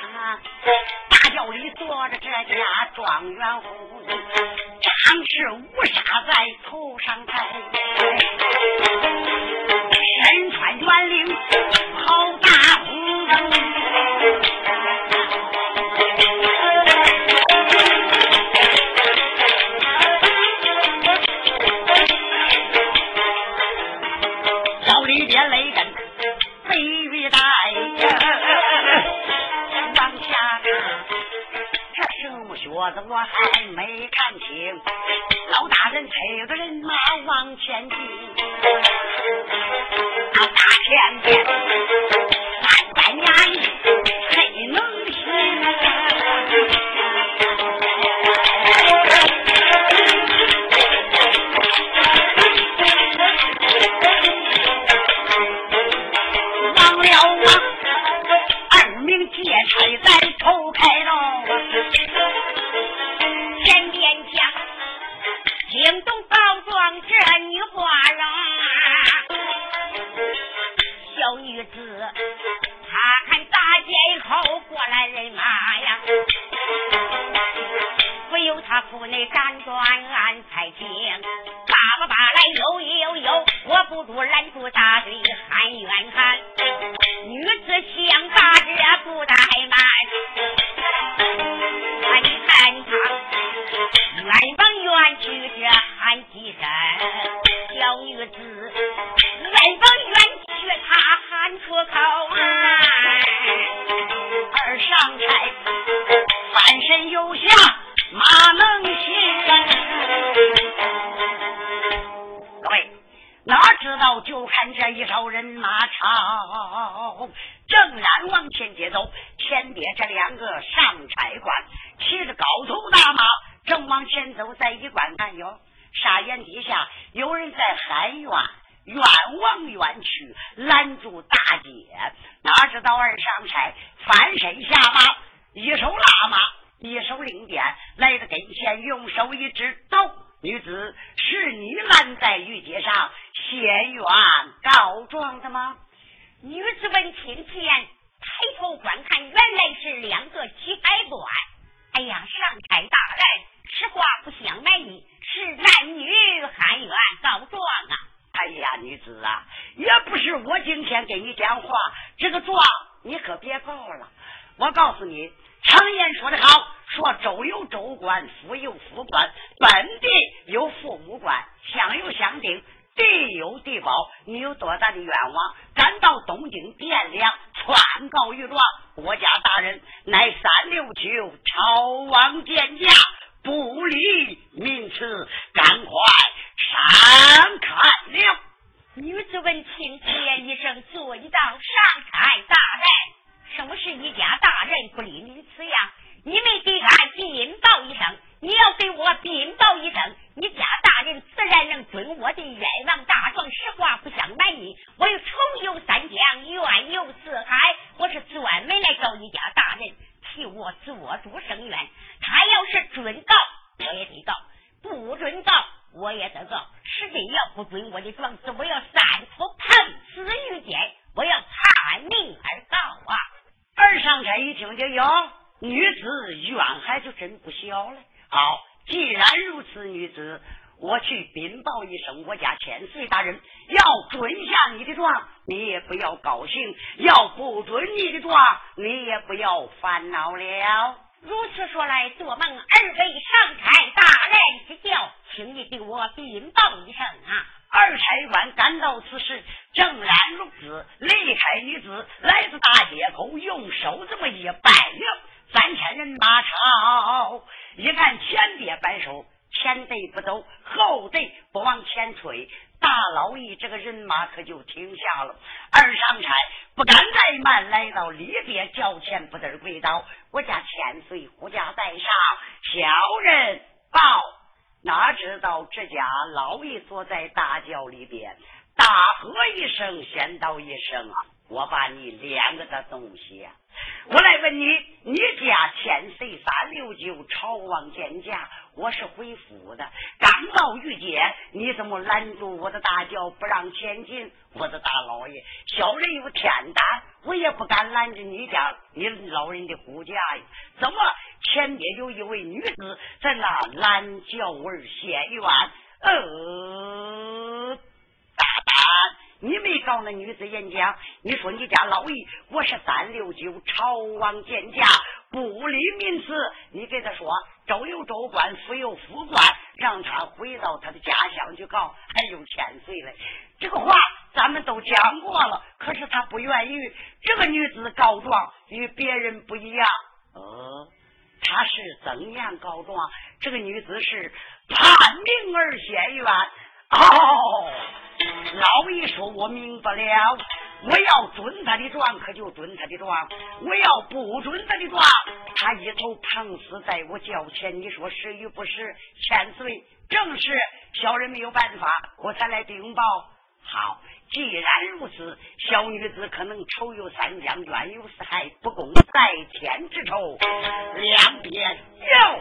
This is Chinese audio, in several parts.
他大轿里坐着这家状元夫，长翅乌纱在头上戴，身穿圆领袍。还没看清。老大人催着人马往前进。叫人拿茶。禀报一声你家大人自然能准我的冤枉你家你老人的骨架呀？怎么前边有一位女子在那拦轿儿写冤？呃，大胆！你没告那女子演讲，你说你家老爷我是三六九朝王见驾，不理民事，你给他说周有周官，府有府官，让他回到他的家乡去告，还有千岁嘞。这个话。咱们都讲过了可是他不愿意。这个女子告状与别人不一样。呃她是怎样告状？这个女子是判命而嫌冤。哦老爷说我明白了我要准他的状可就准他的状。我要不准他的状他一头碰死在我脚前。你说是与不是？千岁正是。小人没有办法我才来禀报。好。既然如此小女子可能仇有三江冤有四海不共戴天之仇两边要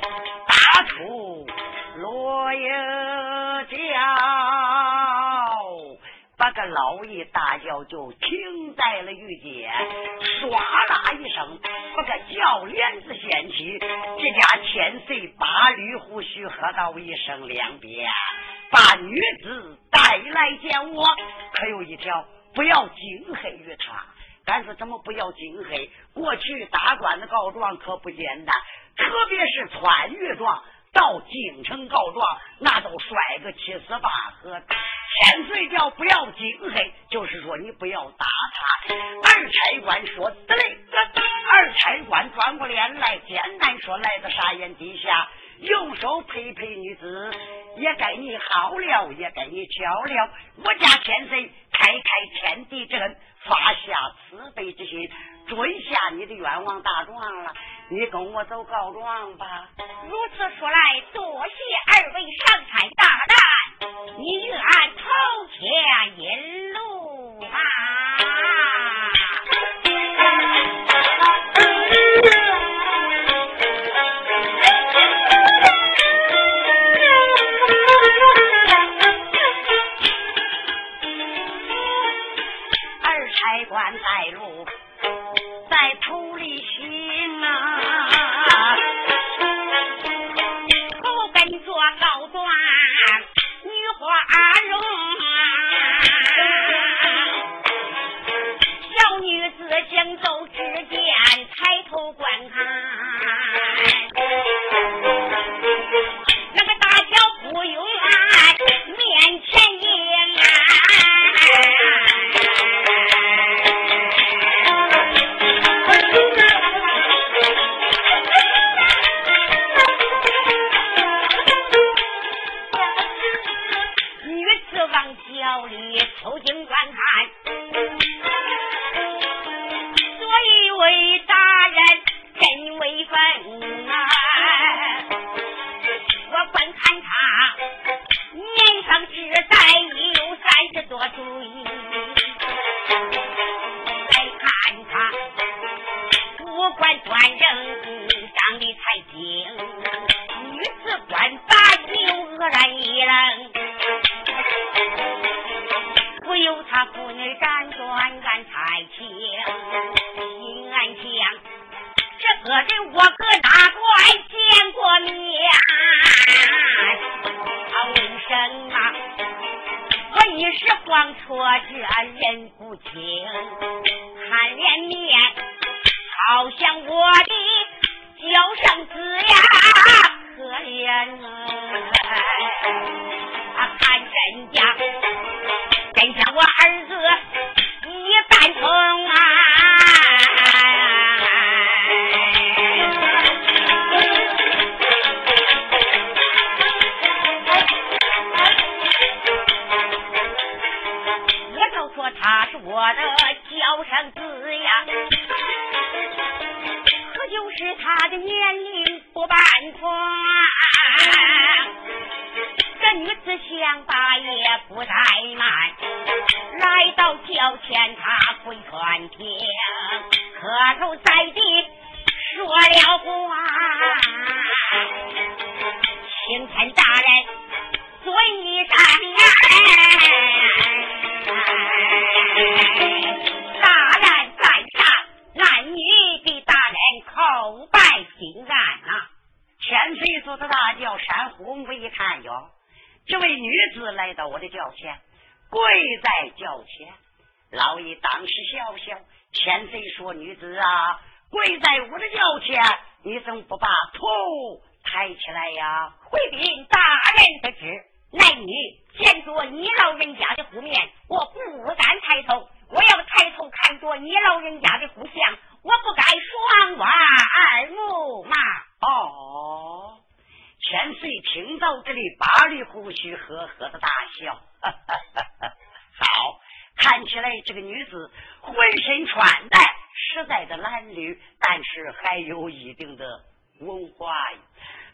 打出落英叫把个老爷大叫就停在了玉阶唰啦一声把个轿帘子掀起这家千岁八驴胡须喝到一声两边把女子带来见我。可有一条，不要惊黑于他。但是怎么不要惊黑？过去打官的告状可不简单，特别是穿越状到京城告状，那都摔个七十八合。千岁叫不要惊黑，就是说你不要打他。二差官说得嘞，二差官转过脸来，简单说来到沙眼底下，用手拍拍女子。也该你好了，也该你巧了。我家千岁开开天地之恩。”发下慈悲之心，准下你的冤枉大状了。你跟我走告状吧。如此说来，多谢二位上山大胆，你愿投前引路啊。hands. 子的大叫山虎，我一看哟，这位女子来到我的轿前，跪在轿前。老爷当时笑笑，前岁说：“女子啊，跪在我的轿前，你怎么不把头抬起来呀？”回禀大人得知，男女见着你老人家的湖面，我不敢抬头。我要抬头看着你老人家的湖相，我不该双望二目嘛？哦。千岁听到这里，八里胡须呵呵的大笑。好，看起来这个女子浑身穿戴实在的褴褛，但是还有一定的文化。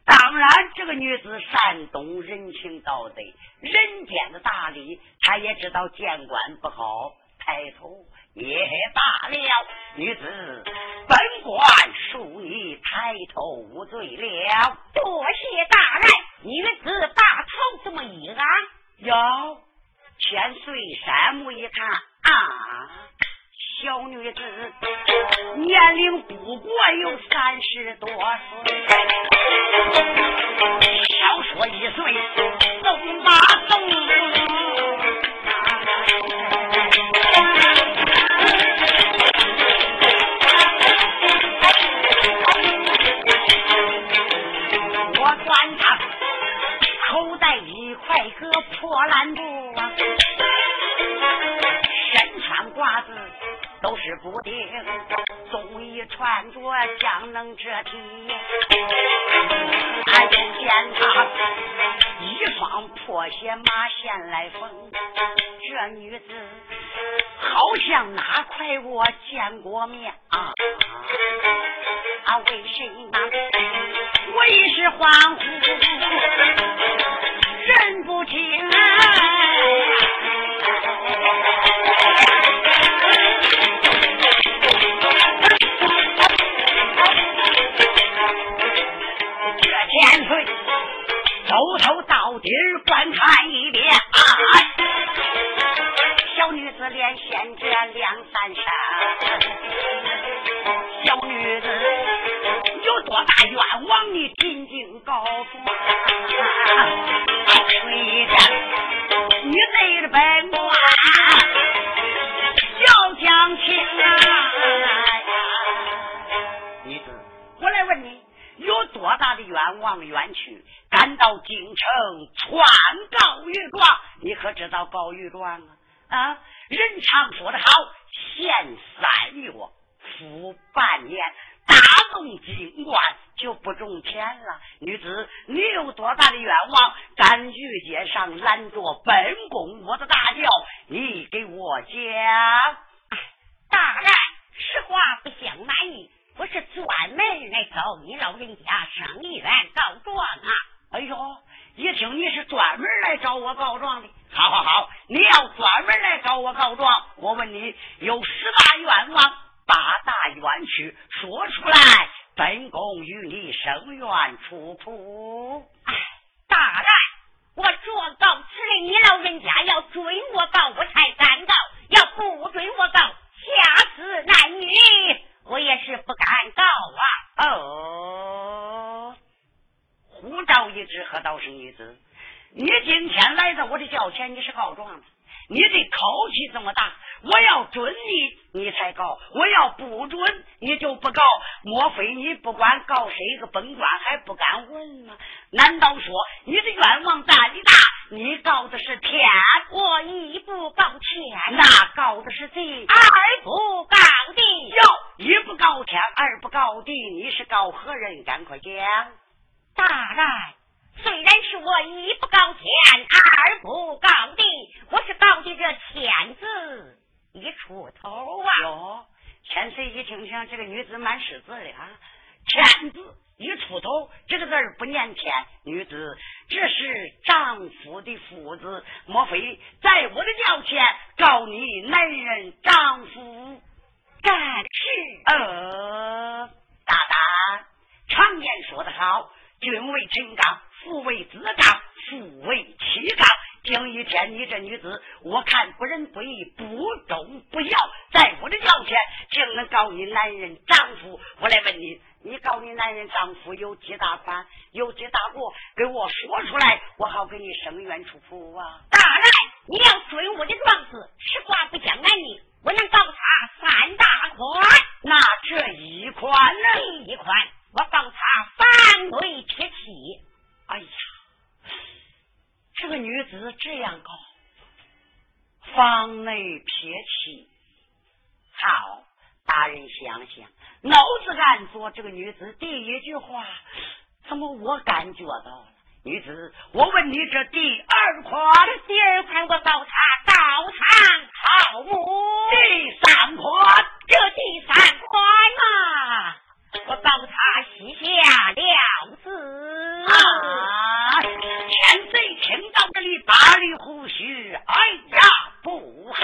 当然，这个女子善懂人情道德，人间的大礼，她也知道见官不好。抬头也罢了女子本官恕你抬头无罪了多谢大人女子把头这么一按哟千岁山木一看啊小女子年龄不过有三十多岁少说一岁走马东穿他口袋里快个破烂布啊，身穿褂子都是补丁，冬衣穿着将能遮体。俺又见他一双破鞋马线来缝，这女子好像哪块我见过面啊？啊，为谁呢？我一时恍惚？认不清，这千岁从头到底观看一遍，小女子连献这两三声，小女子多大冤枉？你尽尽告诉我。吹着女贼的本官要讲情啊！女子，我来问你，有多大的冤枉冤屈，赶到京城传告御状？你可知道告御状啊？啊，人常说的好，限三月，服半年。大动京官就不中钱了。女子，你有多大的愿望，敢于街上拦着本宫我的大轿？你给我讲。大人，实话不相瞒你，我是专门来找你老人家生意员告状啊。哎呦，一听你是专门来找我告状的，好好好，你要专门来找我告状，我问你有十大愿望。八大冤屈说出来，本宫与你生冤出处。哎，大人，我状告此人，你老人家要追我告，我才敢告；要不追我告，下死男女，我也是不敢告啊。哦，护照一纸，何道是女子？你今天来到我的轿前，你是告状的，你的口气这么大。我要准你，你才告；我要不准，你就不告。莫非你不管告谁个本官还不敢问吗？难道说你的愿望大的大？你告的是天，我一不告天，那告的是地，二不告地。哟，一不告天，二不告地，你是告何人？赶快讲。大人，虽然是我一不告天，二不告地，我是告的这天字。一出头啊！哟，千岁一听听，这个女子蛮识字的啊。天字一出头，这个字儿不念天。女子，这是丈夫的夫字，莫非在我的轿前告你男人丈夫？但是。呃，大大，常言说得好，君为臣纲，父为子纲，父为妻纲。今一天，你这女子，我看不仁不义，不忠不孝，在我的轿前，竟能告你男人丈夫。我来问你，你告你男人丈夫有几大款，有几大过？给我说出来，我好给你伸冤出府啊！大人，你要追我的状子，实话不讲男女，我能告他三大款。那这一款呢？一款，我告他反对撇妻。哎呀！这个女子这样高，房内撇起。好，大人想想，脑子暗做，这个女子第一句话，怎么我感觉到了？女子，我问你，这第二款，第二款我告他盗藏好母。第三款，这第三款嘛，我告他膝下了子。啊，千岁。听到这里，八里胡须，哎呀，不好！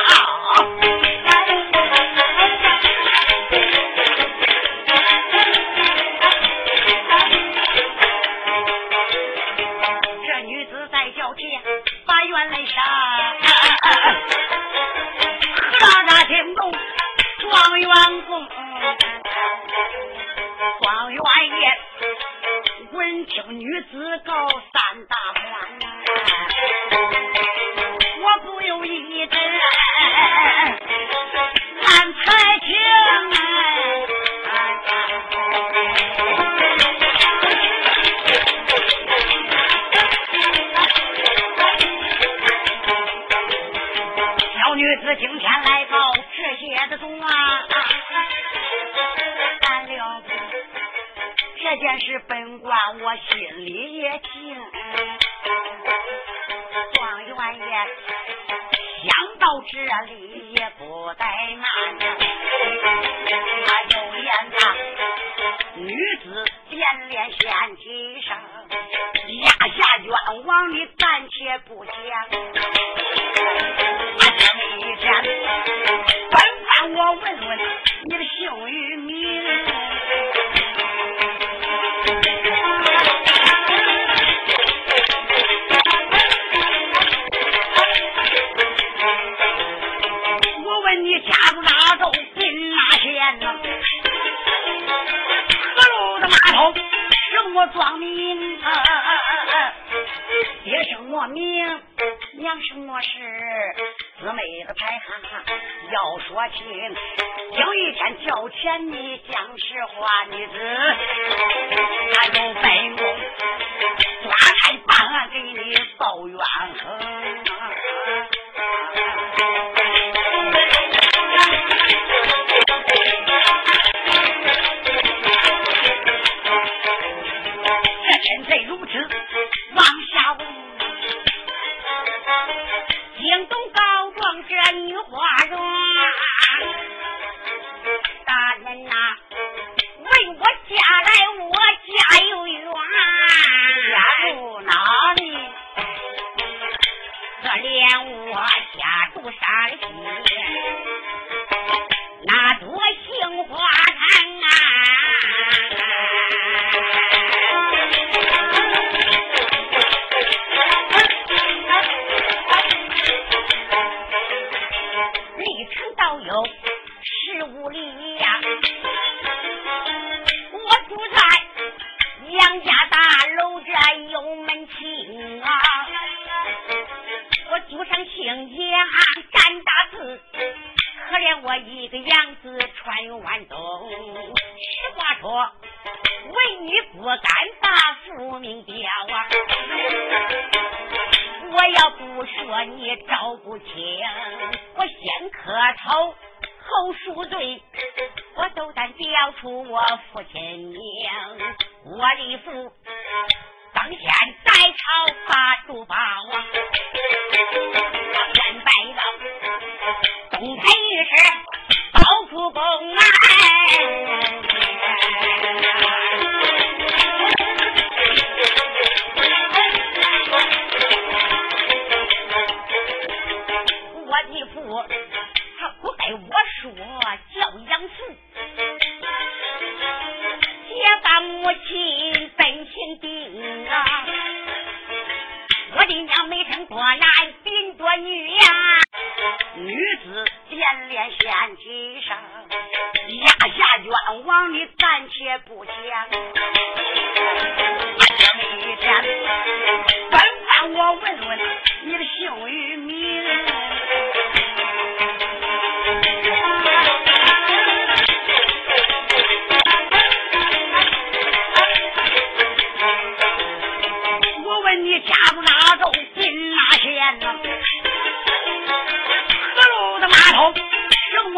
这女子在轿前把冤来杀，何大惊动状元公，状元爷闻听女子告三大官。我不由一阵暗才情，小女子今天来报这些的中啊，件事本官我心里也清，状元爷想到这里也不怠慢，他有言呐，女子连连献几声，压下冤枉的暂且不讲，这么一天，本官我问问你的姓与名。我庄名，爹生我名，娘生我氏，姊妹的排行要说清。有一天叫钱你讲实话，女子还有本宫抓开办案给你报冤边掀起声，压下冤枉你暂且不讲。今天本官我问问你的姓与名。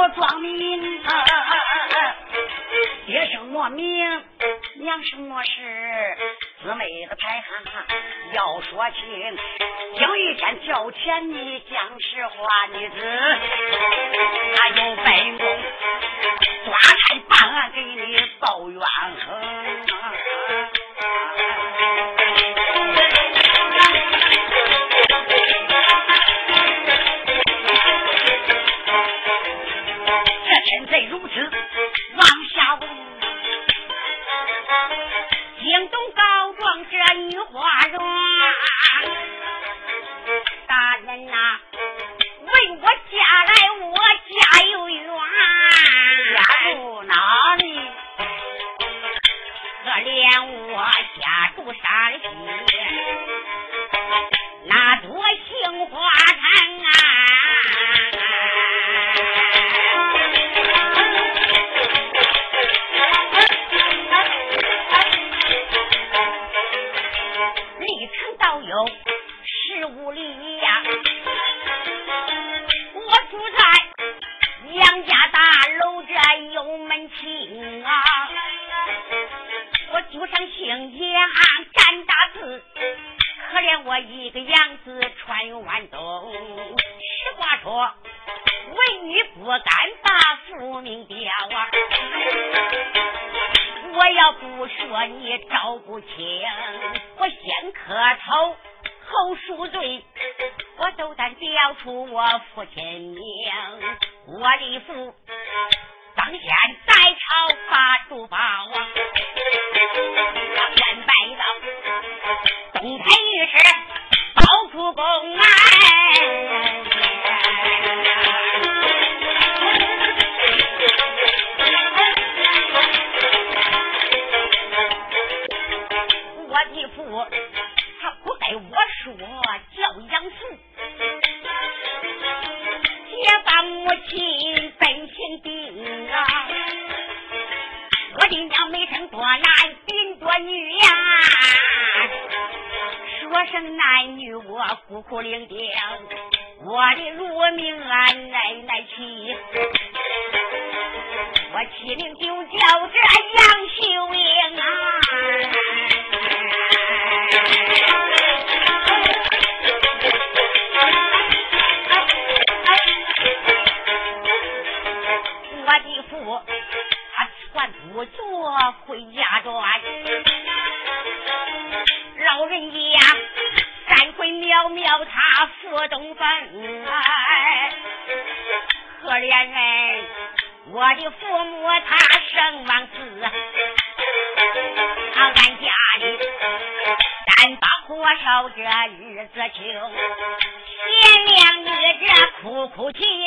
我装命，爹什么名，娘什么氏，姊妹的排行要说清。有一天叫钱你讲实话，女子，他有本工，抓差办案给你报怨。都有十五里呀、我住在杨家大楼这有门清啊，我祖上姓杨，干大字，可怜我一个杨字穿万冬。实话说，文女不敢把父名吊啊。我要不说你找不清，我头后赎罪，我斗胆叫出我父亲名，我的父当先在朝发珠宝啊，先拜到东台我回家转，老人家再会渺渺他府东坟，可怜人，我的父母他生亡死，俺家里。单把火烧这日子穷，贤良女这哭哭啼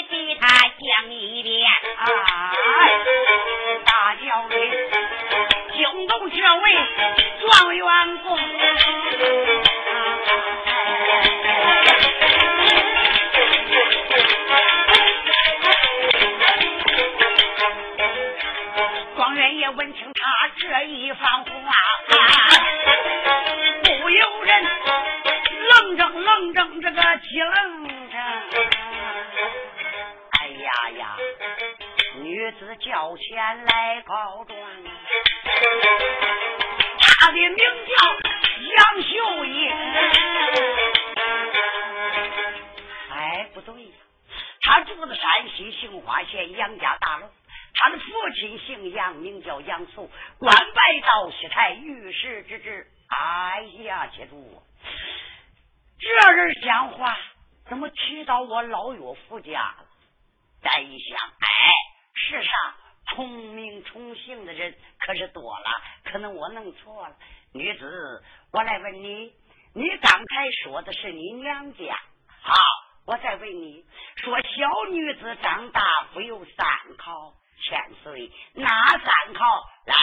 你说，小女子长大不有三考千岁，哪三考？来，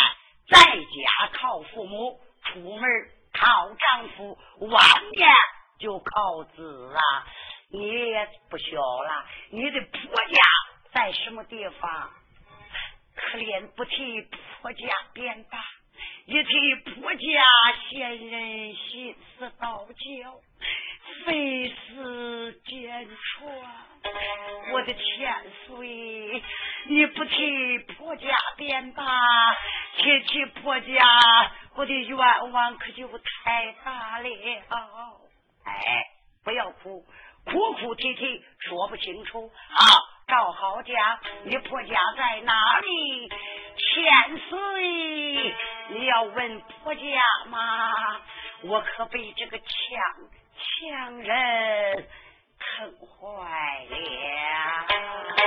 在家靠父母。出门靠丈夫，晚年就靠子啊！你也不小了，你的婆家在什么地方？可怜不提婆家便罢，一提婆家先人心思道教，非死奸传。我的千岁，你不提婆家便罢，提起婆家。我的冤枉可就太大了，哎，不要哭，哭哭啼啼说不清楚啊！赵好家，你婆家在哪里？千岁，你要问婆家吗？我可被这个强强人坑坏了。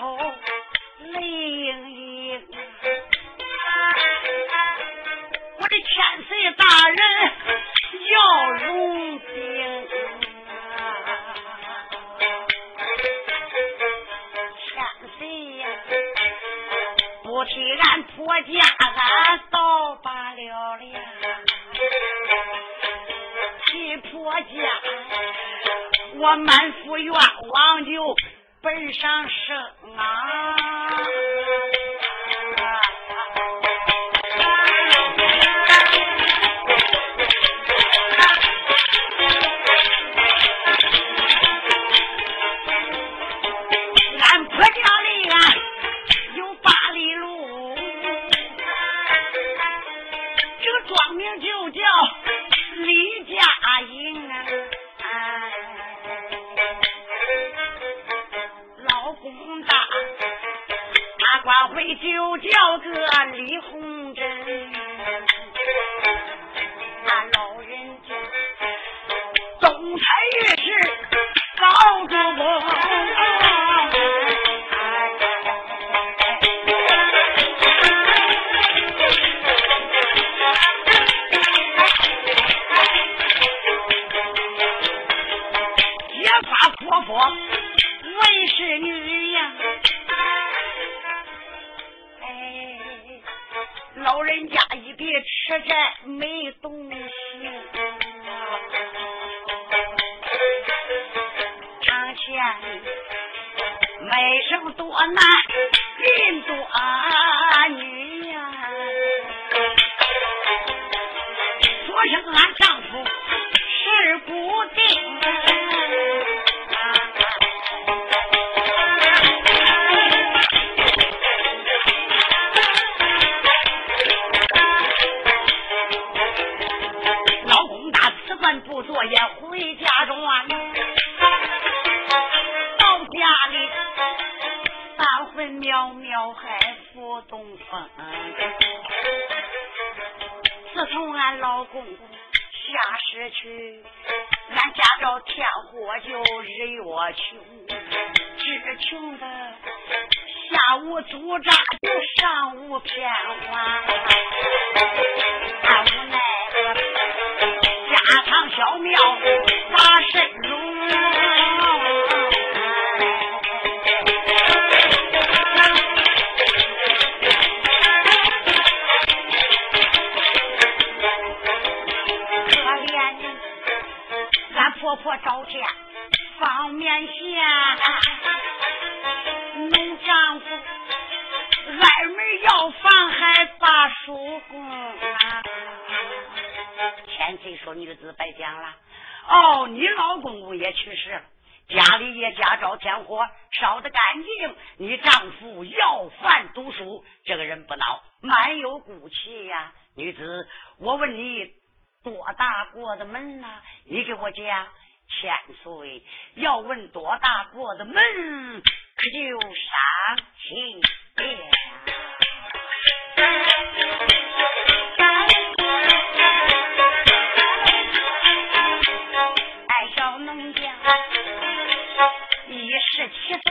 头泪卖生多难，人多女呀。说声俺丈蛮有骨气呀。女子，我问你，多大过的门呐？你给我讲。千岁要问多大过的门，可就上去十七岁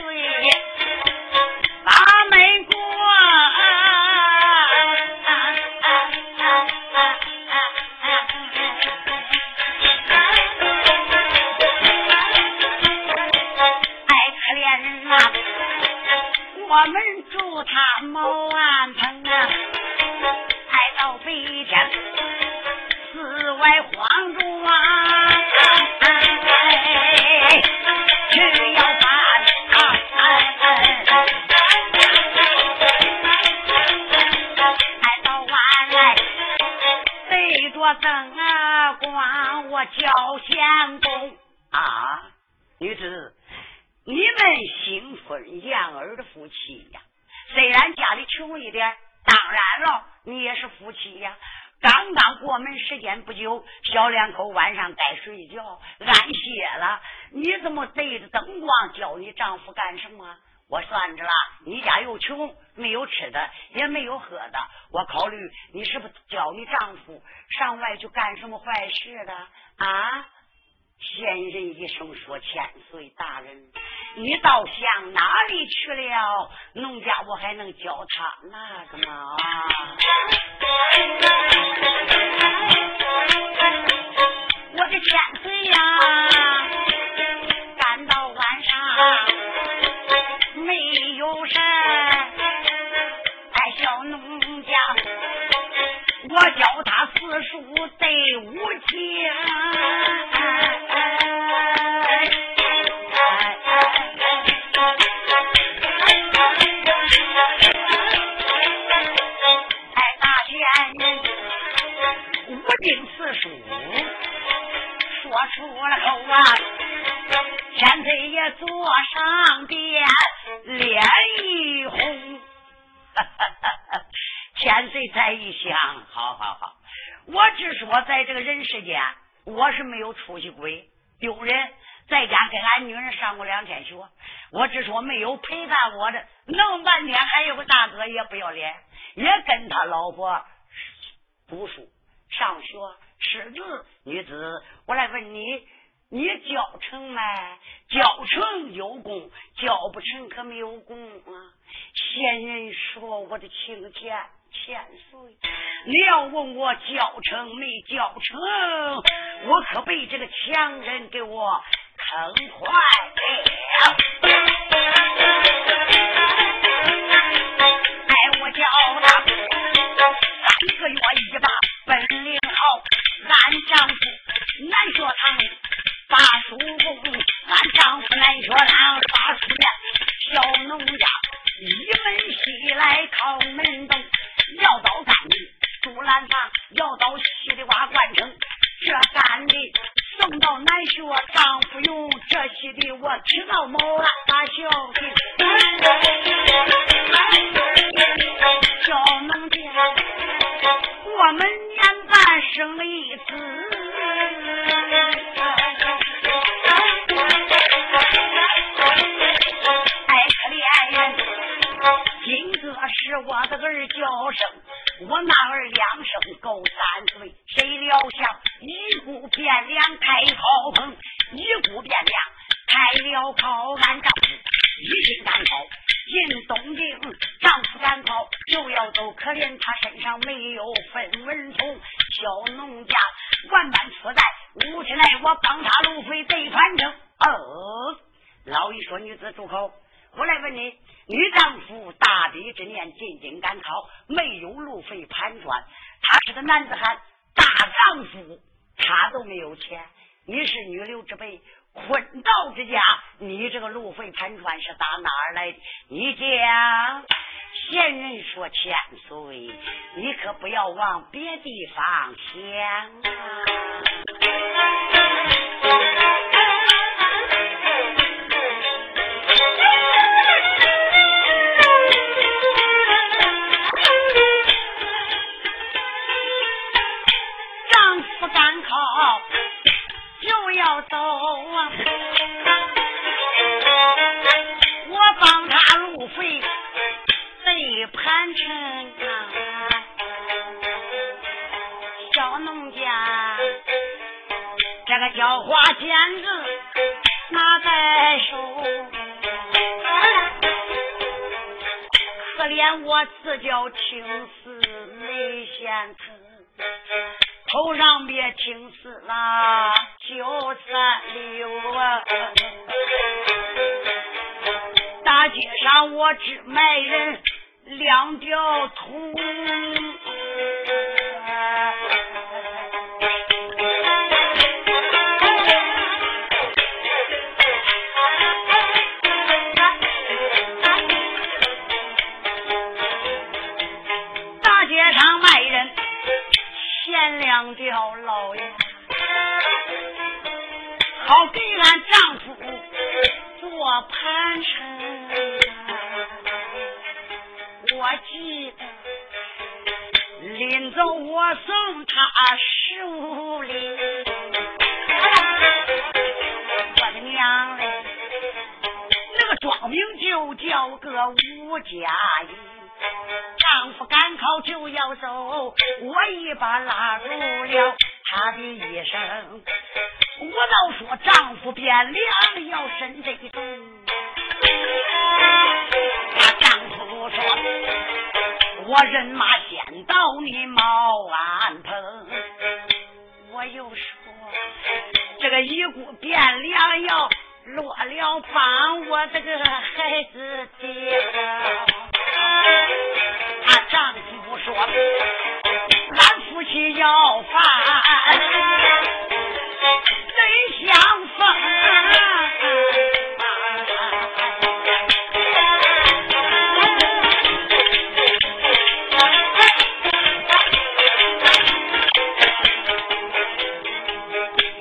我们祝他毛安城啊，爱到北天四外荒中啊，去要把。灯啊光，我叫相公啊，女子，你们新婚燕尔的夫妻呀，虽然家里穷一点，当然了，你也是夫妻呀。刚刚过前不久，小两口晚上该睡觉，安歇了，你怎么对着灯光叫你丈夫干什么？我算着了，你家又穷，没有吃的，也没有喝的。我考虑你是不是叫你丈夫上外去干什么坏事的啊？先人一声说：“千岁大人，你倒向哪里去了？农家我还能教他那个吗？我的千岁呀，赶到晚上没有人，哎，小农家，我教他四书五经。上殿，脸一红。千岁再一想，好好好，我只说在这个人世间，我是没有出息鬼，丢人。在家跟俺女人上过两天学，我只说没有陪伴我的，弄半天还有个大哥也不要脸，也跟他老婆读书上学识字。女子，我来问你，你教成没？教成有功，教不成可没有功啊！仙人说我的情钱千岁，你要问我教成没教成，我可被这个强人给我。坑坏了，哎，我叫他三个月一把本领好，知道某了大笑。要青丝没闲词。头上别青丝啦，九三六啊！大街上我只卖身得重。他丈夫说：“我人马先到你茅庵棚。”我又说：“这个一股变良药落了帮我这个孩子的。”她丈夫说：“俺夫妻要饭，相逢。”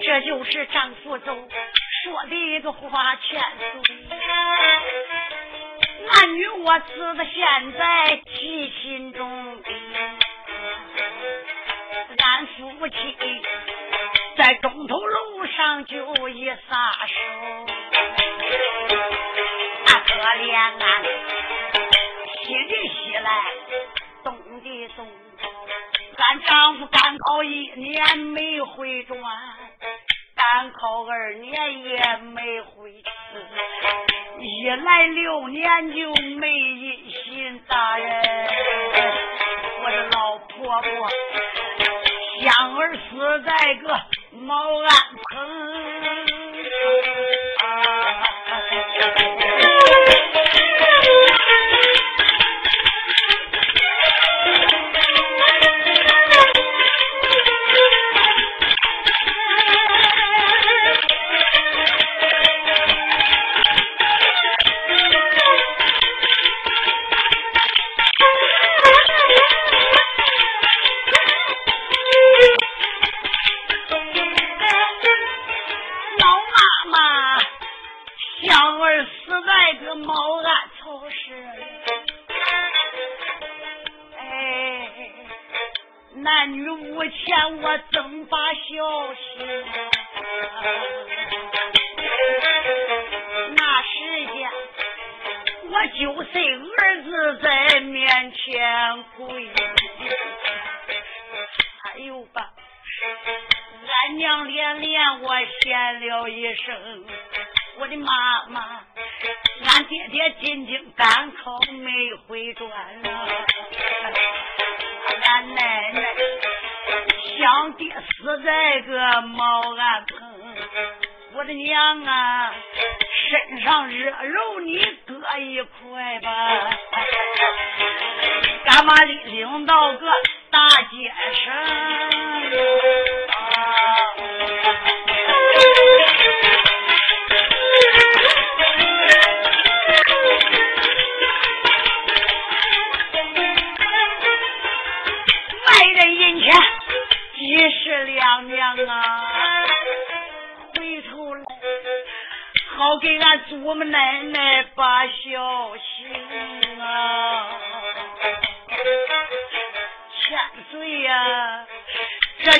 这就是张福州说的一个话千岁。男女我知的现在记心中，俺夫妻在中头就一撒手，那可怜俺西的西来，东的东，俺丈夫赶考一年没回转，赶考二年也没回去。一来六年就没音信，大人，我的老婆婆香儿死在个毛安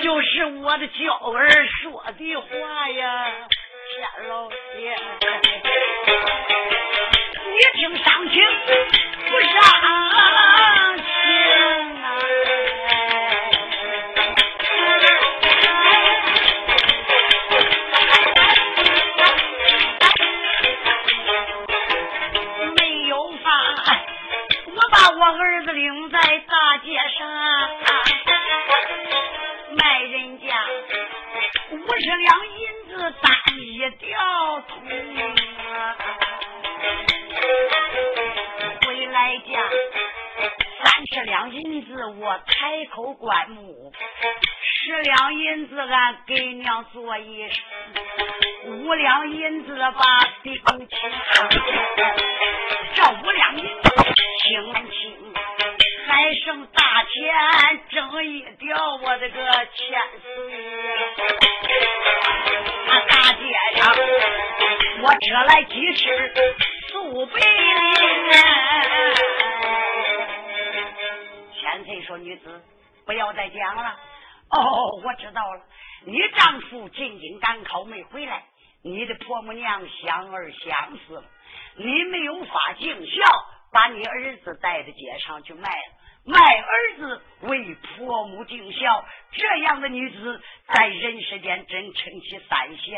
就是我的娇儿说的话呀，天老爷，你听上情不上情。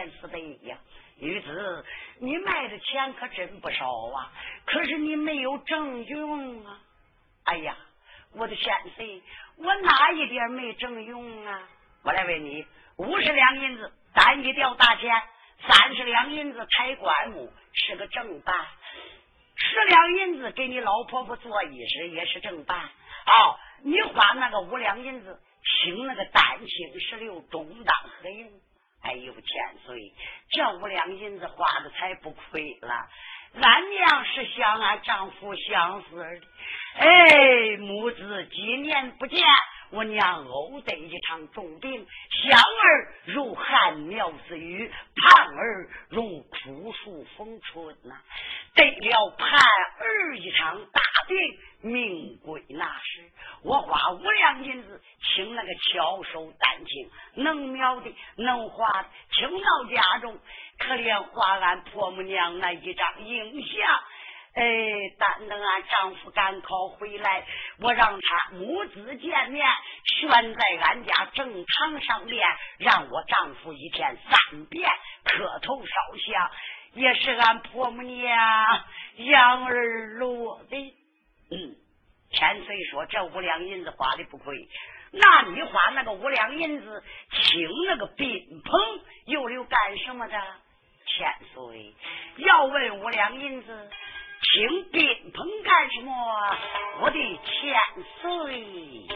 现慈悲呀。女子，你卖的钱可真不少啊，可是你没有正用啊。哎呀，我的先生，我哪一点没正用啊？我来问你，五十两银子单一吊大钱，三十两银子抬棺木是个正办，十两银子给你老婆婆做衣食也是正办。哦，你花那个五两银子请那个丹青石榴中当合影。哎呦千岁，这五两银子花的才不亏了。俺娘是想俺丈夫相思的，哎，母子几年不见，我娘偶得一场重病，香儿如寒苗似雨，盼儿如枯树逢春呐。得了盼儿一场大病，命归那时，我花五两银子请那个巧手丹青，能描的能画的，请到家中。可怜花俺婆母娘那一张影像。哎，但等俺丈夫赶考回来，我让他母子见面，悬在俺家正堂上面，让我丈夫一天三遍磕头烧香，也是俺婆母娘养儿落的。嗯，千岁说这五两银子花的不亏，那你花那个五两银子请那个宾朋，又留干什么的？千岁要问五两银子。请宾朋干什么？我的千岁呀！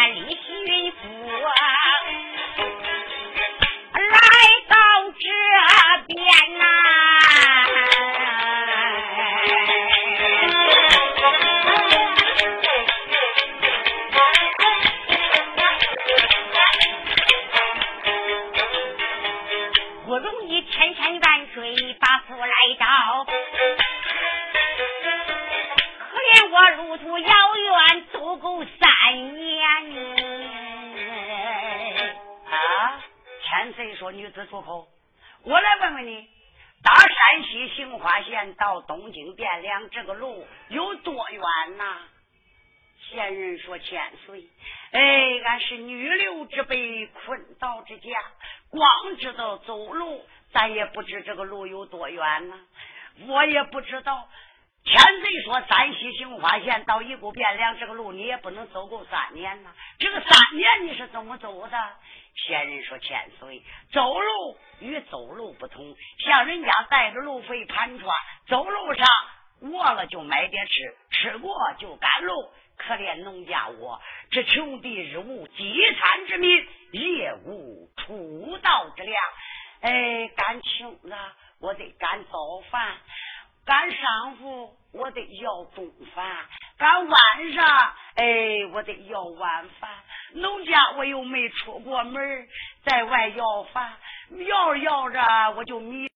Cali. 我也不知道，千岁说山西杏花县到一股汴梁这个路你也不能走够三年呐。这个三年你是怎么走的？仙人说千岁，走路与走路不同，像人家带着路费盘川，走路上饿了就买点吃，吃过就赶路。可怜农家我这穷地日无饥餐之民，夜无出道之粮。哎，感情了。我得赶早饭，赶晌午我得要中饭，赶晚上哎我得要晚饭。农家我又没出过门，在外要饭，要着要着我就迷